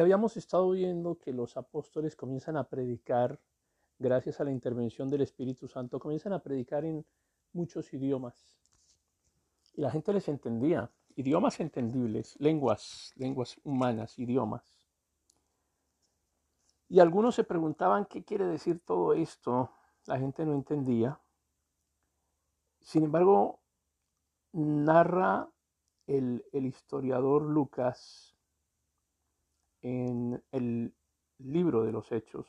Habíamos estado viendo que los apóstoles comienzan a predicar, gracias a la intervención del Espíritu Santo, comienzan a predicar en muchos idiomas. Y la gente les entendía, idiomas entendibles, lenguas, lenguas humanas, idiomas. Y algunos se preguntaban qué quiere decir todo esto. La gente no entendía. Sin embargo, narra el, el historiador Lucas en el libro de los Hechos.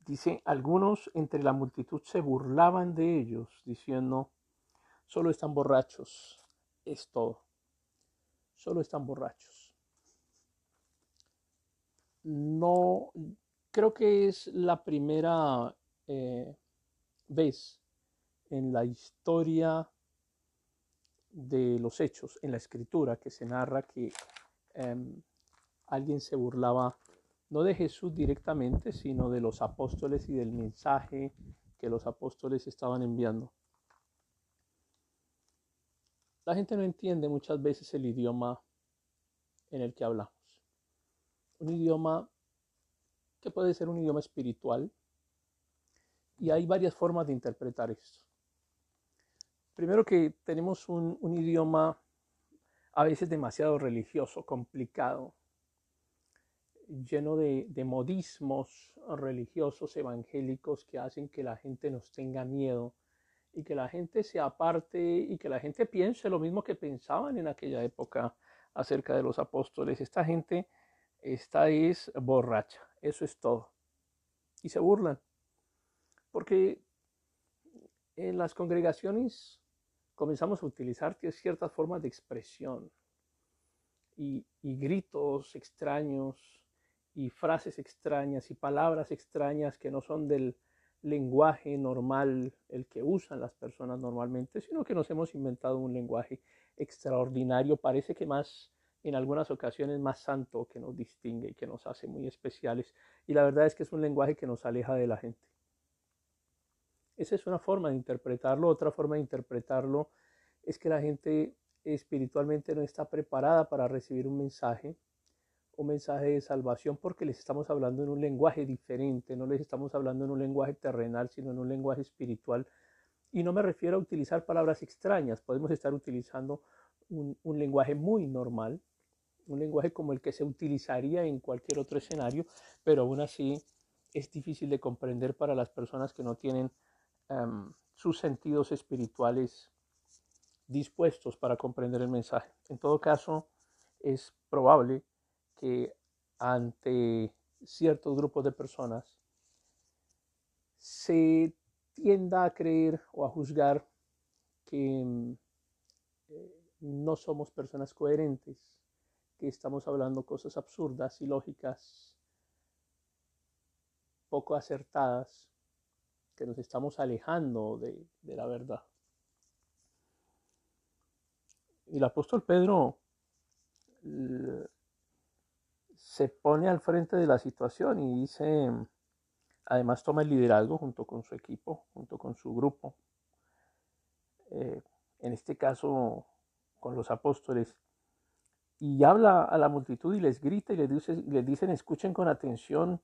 Dice, algunos entre la multitud se burlaban de ellos, diciendo, solo están borrachos, es todo, solo están borrachos. No, creo que es la primera eh, vez en la historia de los hechos, en la escritura, que se narra que em, alguien se burlaba no de Jesús directamente, sino de los apóstoles y del mensaje que los apóstoles estaban enviando. La gente no entiende muchas veces el idioma en el que hablamos. Un idioma que puede ser un idioma espiritual y hay varias formas de interpretar esto. Primero que tenemos un, un idioma a veces demasiado religioso, complicado, lleno de, modismos religiosos evangélicos que hacen que la gente nos tenga miedo y que la gente se aparte y que la gente piense lo mismo que pensaban en aquella época acerca de los apóstoles. Esta gente, esta es borracha, eso es todo. Y se burlan, porque en las congregaciones comenzamos a utilizar ciertas formas de expresión y gritos extraños y frases extrañas y palabras extrañas que no son del lenguaje normal, el que usan las personas normalmente, sino que nos hemos inventado un lenguaje extraordinario, parece que más en algunas ocasiones más santo que nos distingue y que nos hace muy especiales. Y la verdad es que es un lenguaje que nos aleja de la gente. Esa es una forma de interpretarlo. Otra forma de interpretarlo es que la gente espiritualmente no está preparada para recibir un mensaje un mensaje de salvación porque les estamos hablando en un lenguaje diferente, no les estamos hablando en un lenguaje terrenal, sino en un lenguaje espiritual. Y no me refiero a utilizar palabras extrañas, podemos estar utilizando un, lenguaje muy normal, un lenguaje como el que se utilizaría en cualquier otro escenario, pero aún así es difícil de comprender para las personas que no tienen em, sus sentidos espirituales dispuestos para comprender el mensaje. En todo caso, es probable que ante ciertos grupos de personas se tienda a creer o a juzgar que eh, no somos personas coherentes, que estamos hablando cosas absurdas y lógicas, poco acertadas, que nos estamos alejando de, de la verdad. Y el apóstol Pedro se pone al frente de la situación y dice, además toma el liderazgo junto con su equipo, junto con su grupo, eh, en este caso con los apóstoles, y habla a la multitud y les grita y les, dice, les dicen, escuchen con atención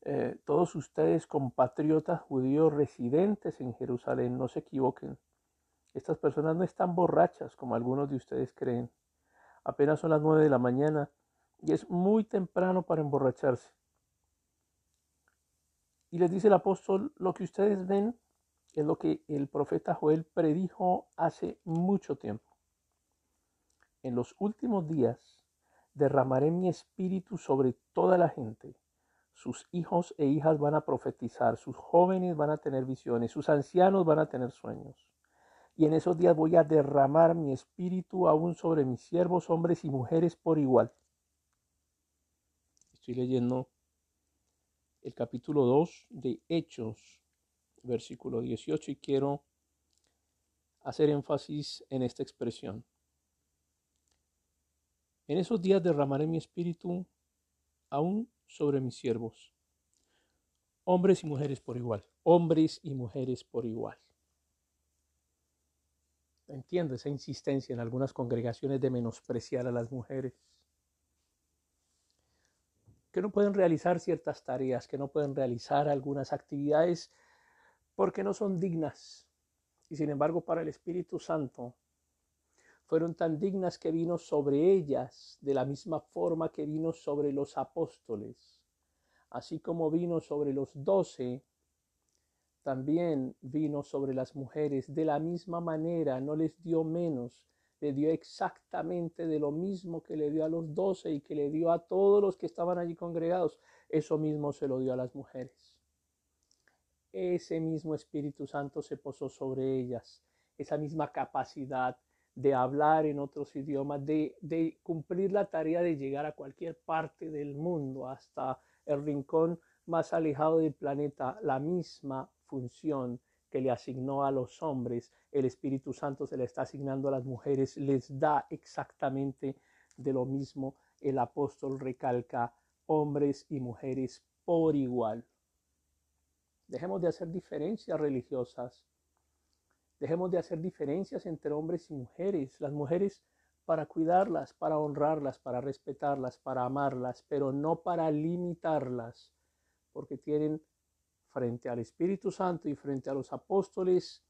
eh, todos ustedes compatriotas judíos residentes en Jerusalén, no se equivoquen. Estas personas no están borrachas como algunos de ustedes creen. Apenas son las nueve de la mañana y es muy temprano para emborracharse. Y les dice el apóstol, lo que ustedes ven es lo que el profeta Joel predijo hace mucho tiempo. En los últimos días derramaré mi espíritu sobre toda la gente. Sus hijos e hijas van a profetizar, sus jóvenes van a tener visiones, sus ancianos van a tener sueños. Y en esos días voy a derramar mi espíritu aún sobre mis siervos, hombres y mujeres por igual Estoy leyendo el capítulo 2 de Hechos, versículo 18, y quiero hacer énfasis en esta expresión. En esos días derramaré mi espíritu aún sobre mis siervos, hombres y mujeres por igual, hombres y mujeres por igual. Entiendo esa insistencia en algunas congregaciones de menospreciar a las mujeres que no pueden realizar ciertas tareas, que no pueden realizar algunas actividades porque no son dignas. Y sin embargo, para el Espíritu Santo, fueron tan dignas que vino sobre ellas de la misma forma que vino sobre los apóstoles. Así como vino sobre los doce, también vino sobre las mujeres de la misma manera, no les dio menos, le dio exactamente de lo mismo que le dio a los doce y que le dio a todos los que estaban allí congregados, eso mismo se lo dio a las mujeres. Ese mismo Espíritu Santo se posó sobre ellas, esa misma capacidad de hablar en otros idiomas, de, de cumplir la tarea de llegar a cualquier parte del mundo, hasta el rincón más alejado del planeta, la misma función que le asignó a los hombres, el Espíritu Santo se le está asignando a las mujeres, les da exactamente de lo mismo. El apóstol recalca hombres y mujeres por igual. Dejemos de hacer diferencias religiosas. Dejemos de hacer diferencias entre hombres y mujeres. Las mujeres para cuidarlas, para honrarlas, para respetarlas, para amarlas, pero no para limitarlas, porque tienen frente al Espíritu Santo y frente a los apóstoles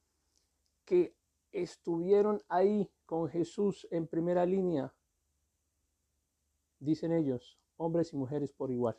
que estuvieron ahí con Jesús en primera línea, dicen ellos, hombres y mujeres por igual.